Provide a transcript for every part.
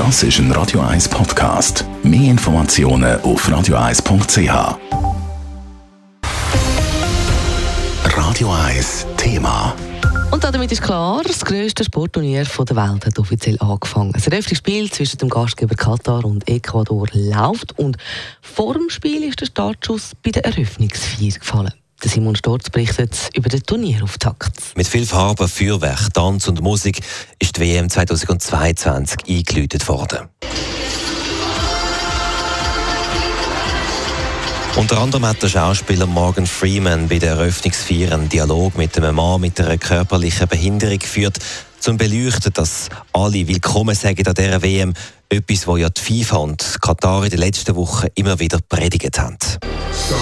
Das ist ein Radio 1 Podcast. Mehr Informationen auf radio1.ch. Radio 1 Thema. Und damit ist klar, das grösste Sportturnier der Welt hat offiziell angefangen. Das Eröffnungsspiel zwischen dem Gastgeber Katar und Ecuador läuft und vor dem Spiel ist der Startschuss bei der Eröffnungsfeier gefallen. Der Simon Storz berichtet über den Turnierauftakt. Mit viel Farbe, Feuerwerk, Tanz und Musik ist die WM 2022 eingeläutet worden. Unter anderem hat der Schauspieler Morgan Freeman bei der Eröffnungsfeier einen Dialog mit einem Mann mit einer körperlichen Behinderung geführt, zum beleuchten, dass alle willkommen sagen an dieser WM, etwas, wo ja die FIFA und Katar in den letzten Wochen immer wieder predigt haben. So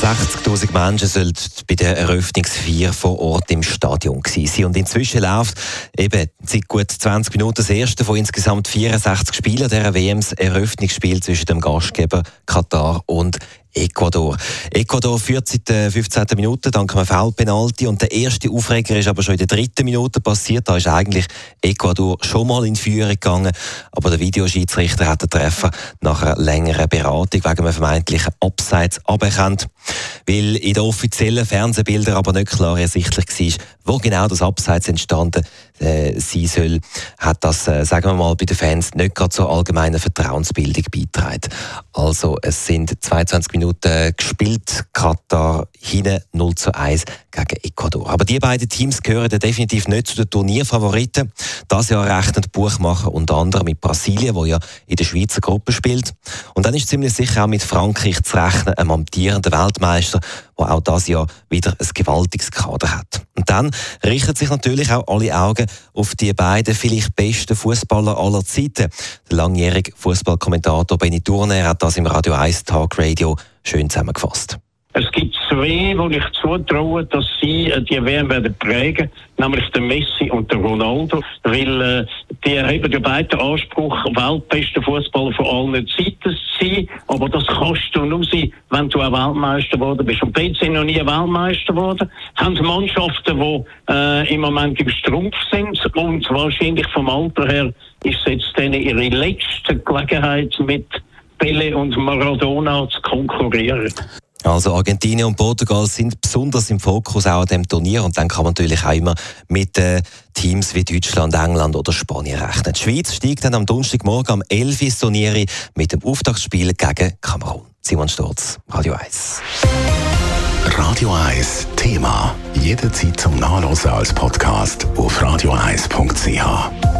60.000 Menschen sollen bei der Eröffnungsfeier vor Ort im Stadion sein. Und inzwischen läuft eben seit gut 20 Minuten das erste von insgesamt 64 Spielen der WMs Eröffnungsspiel zwischen dem Gastgeber Katar und Ecuador. Ecuador führt seit der 15. Minute dank einem Foulpenalty und der erste Aufreger ist aber schon in der dritten Minute passiert. Da ist eigentlich Ecuador schon mal in Führung gegangen, aber der Videoschiedsrichter hat den Treffer nach einer längeren Beratung wegen einem vermeintlichen Abseits aberkannt, weil in den offiziellen Fernsehbildern aber nicht klar ersichtlich war, wo genau das Abseits entstanden äh, sein soll, hat das, äh, sagen wir mal, bei den Fans nicht gerade zur allgemeinen Vertrauensbildung beigetragen. Also es sind 22 Minuten gespielt, Katar hinten 0 zu 1 gegen Ecuador. Aber die beiden Teams gehören definitiv nicht zu den Turnierfavoriten. Das Jahr rechnen Buchmacher unter anderem mit Brasilien, wo ja in der Schweizer Gruppe spielt. Und dann ist ziemlich sicher auch mit Frankreich zu rechnen, einem amtierenden Weltmeister, der auch das Jahr wieder ein gewaltiges Kader hat. Und dann richten sich natürlich auch alle Augen auf die beiden vielleicht besten Fußballer aller Zeiten. Der langjährige Fußballkommentator Benny Turner hat das im Radio 1 Talk Radio schön zusammengefasst. Es gibt zwei, wo ich zutraue, dass sie äh, die WM werden prägen, nämlich der Messi und der Ronaldo, weil äh, die haben ja beide Anspruch, weltbeste Fußballer von allen Zeiten zu sein, aber das kannst du nur sein, wenn du auch Weltmeister geworden bist. Und beide sind noch nie Weltmeister geworden, haben Mannschaften, die äh, im Moment im Strumpf sind und wahrscheinlich vom Alter her ist es jetzt denen ihre letzte Gelegenheit mit Pele und Maradona zu konkurrieren. Also Argentinien und Portugal sind besonders im Fokus auch an dem Turnier und dann kann man natürlich auch immer mit äh, Teams wie Deutschland, England oder Spanien rechnen. Die Schweiz steigt dann am Donnerstagmorgen am 11. Uhr Turnier mit dem Auftaktspiel gegen Kamerun. Simon Sturz, Radio 1. Radio 1 Thema. Jederzeit zum Nachlesen als Podcast auf radio1.ch.